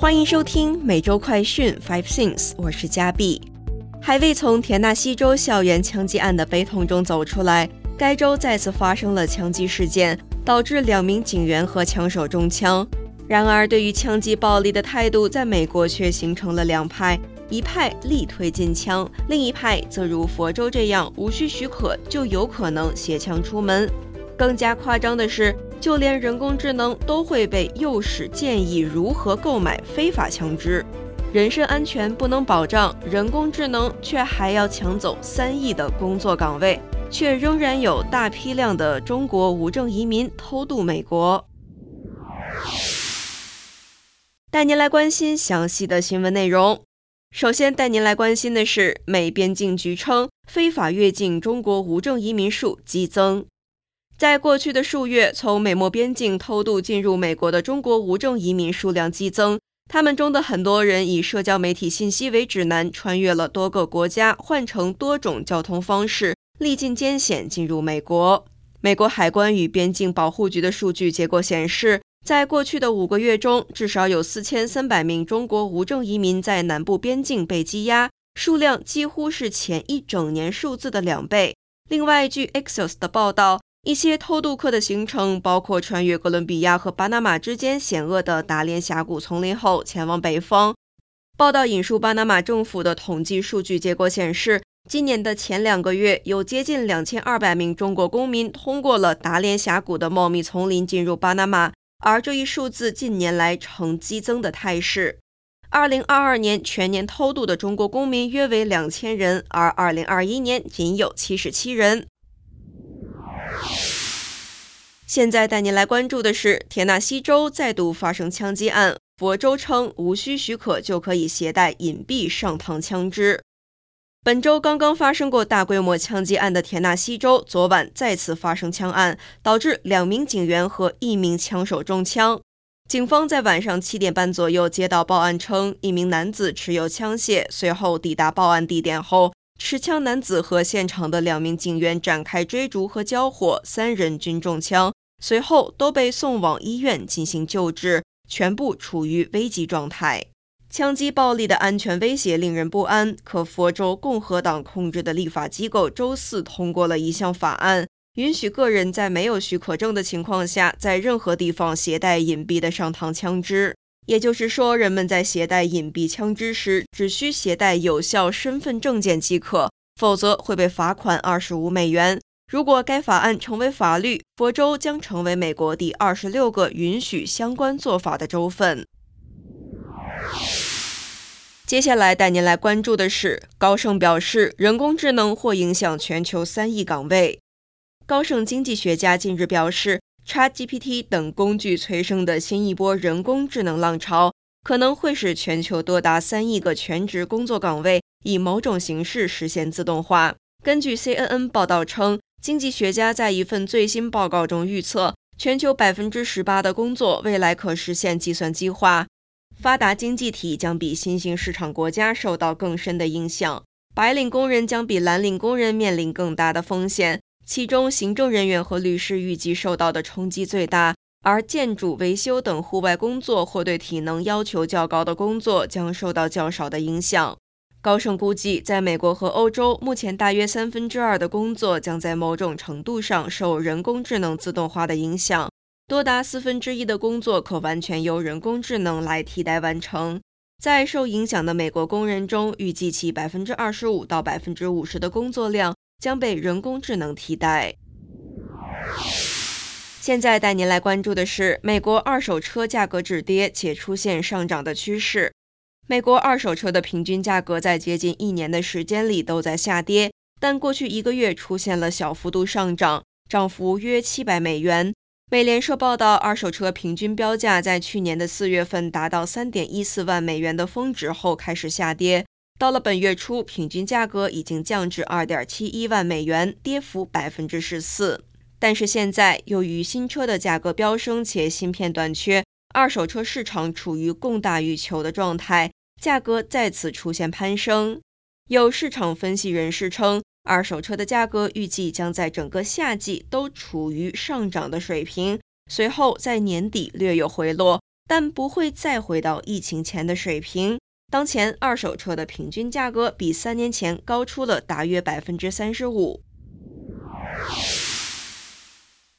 欢迎收听每周快讯 Five Things，我是嘉碧。还未从田纳西州校园枪击案的悲痛中走出来，该州再次发生了枪击事件，导致两名警员和枪手中枪。然而，对于枪击暴力的态度，在美国却形成了两派：一派力推禁枪，另一派则如佛州这样，无需许可就有可能携枪出门。更加夸张的是。就连人工智能都会被诱使建议如何购买非法枪支，人身安全不能保障，人工智能却还要抢走三亿的工作岗位，却仍然有大批量的中国无证移民偷渡美国。带您来关心详细的新闻内容。首先带您来关心的是，美边境局称非法越境中国无证移民数激增。在过去的数月，从美墨边境偷渡进入美国的中国无证移民数量激增。他们中的很多人以社交媒体信息为指南，穿越了多个国家，换乘多种交通方式，历尽艰险进入美国。美国海关与边境保护局的数据结果显示，在过去的五个月中，至少有四千三百名中国无证移民在南部边境被羁押，数量几乎是前一整年数字的两倍。另外，据 Axios 的报道。一些偷渡客的行程包括穿越哥伦比亚和巴拿马之间险恶的达连峡谷丛林后前往北方。报道引述巴拿马政府的统计数据结果显示，今年的前两个月有接近两千二百名中国公民通过了达连峡谷的茂密丛林进入巴拿马，而这一数字近年来呈激增的态势。二零二二年全年偷渡的中国公民约为两千人，而二零二一年仅有七十七人。现在带您来关注的是，田纳西州再度发生枪击案。佛州称无需许可就可以携带隐蔽上膛枪支。本周刚刚发生过大规模枪击案的田纳西州，昨晚再次发生枪案，导致两名警员和一名枪手中枪。警方在晚上七点半左右接到报案称，一名男子持有枪械，随后抵达报案地点后。持枪男子和现场的两名警员展开追逐和交火，三人均中枪，随后都被送往医院进行救治，全部处于危急状态。枪击暴力的安全威胁令人不安。可佛州共和党控制的立法机构周四通过了一项法案，允许个人在没有许可证的情况下，在任何地方携带隐蔽的上膛枪支。也就是说，人们在携带隐蔽枪支时，只需携带有效身份证件即可，否则会被罚款二十五美元。如果该法案成为法律，佛州将成为美国第二十六个允许相关做法的州份。接下来带您来关注的是，高盛表示，人工智能或影响全球三亿岗位。高盛经济学家近日表示。ChatGPT 等工具催生的新一波人工智能浪潮，可能会使全球多达三亿个全职工作岗位以某种形式实现自动化。根据 CNN 报道称，经济学家在一份最新报告中预测，全球百分之十八的工作未来可实现计算机化。发达经济体将比新兴市场国家受到更深的影响，白领工人将比蓝领工人面临更大的风险。其中，行政人员和律师预计受到的冲击最大，而建筑、维修等户外工作或对体能要求较高的工作将受到较少的影响。高盛估计，在美国和欧洲，目前大约三分之二的工作将在某种程度上受人工智能自动化的影响，多达四分之一的工作可完全由人工智能来替代完成。在受影响的美国工人中，预计其百分之二十五到百分之五十的工作量。将被人工智能替代。现在带您来关注的是，美国二手车价格止跌且出现上涨的趋势。美国二手车的平均价格在接近一年的时间里都在下跌，但过去一个月出现了小幅度上涨，涨幅约七百美元。美联社报道，二手车平均标价在去年的四月份达到三点一四万美元的峰值后开始下跌。到了本月初，平均价格已经降至二点七一万美元，跌幅百分之十四。但是现在，由于新车的价格飙升且芯片短缺，二手车市场处于供大于求的状态，价格再次出现攀升。有市场分析人士称，二手车的价格预计将在整个夏季都处于上涨的水平，随后在年底略有回落。但不会再回到疫情前的水平。当前二手车的平均价格比三年前高出了大约百分之三十五。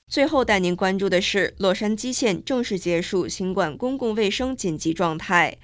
最后带您关注的是，洛杉矶县正式结束新冠公共卫生紧急状态。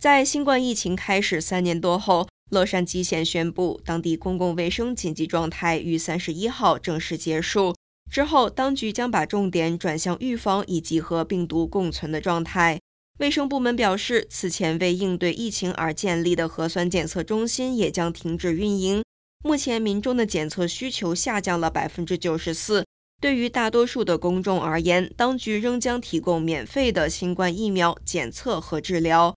在新冠疫情开始三年多后，洛杉矶县宣布，当地公共卫生紧急状态于三十一号正式结束。之后，当局将把重点转向预防以及和病毒共存的状态。卫生部门表示，此前为应对疫情而建立的核酸检测中心也将停止运营。目前，民众的检测需求下降了百分之九十四。对于大多数的公众而言，当局仍将提供免费的新冠疫苗检测和治疗。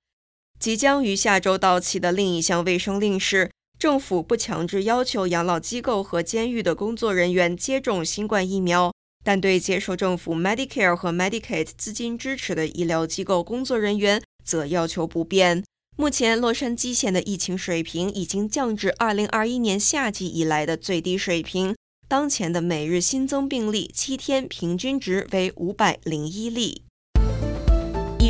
即将于下周到期的另一项卫生令是，政府不强制要求养老机构和监狱的工作人员接种新冠疫苗，但对接受政府 Medicare 和 Medicaid 资金支持的医疗机构工作人员则要求不变。目前，洛杉矶县的疫情水平已经降至2021年夏季以来的最低水平。当前的每日新增病例七天平均值为五百零一例。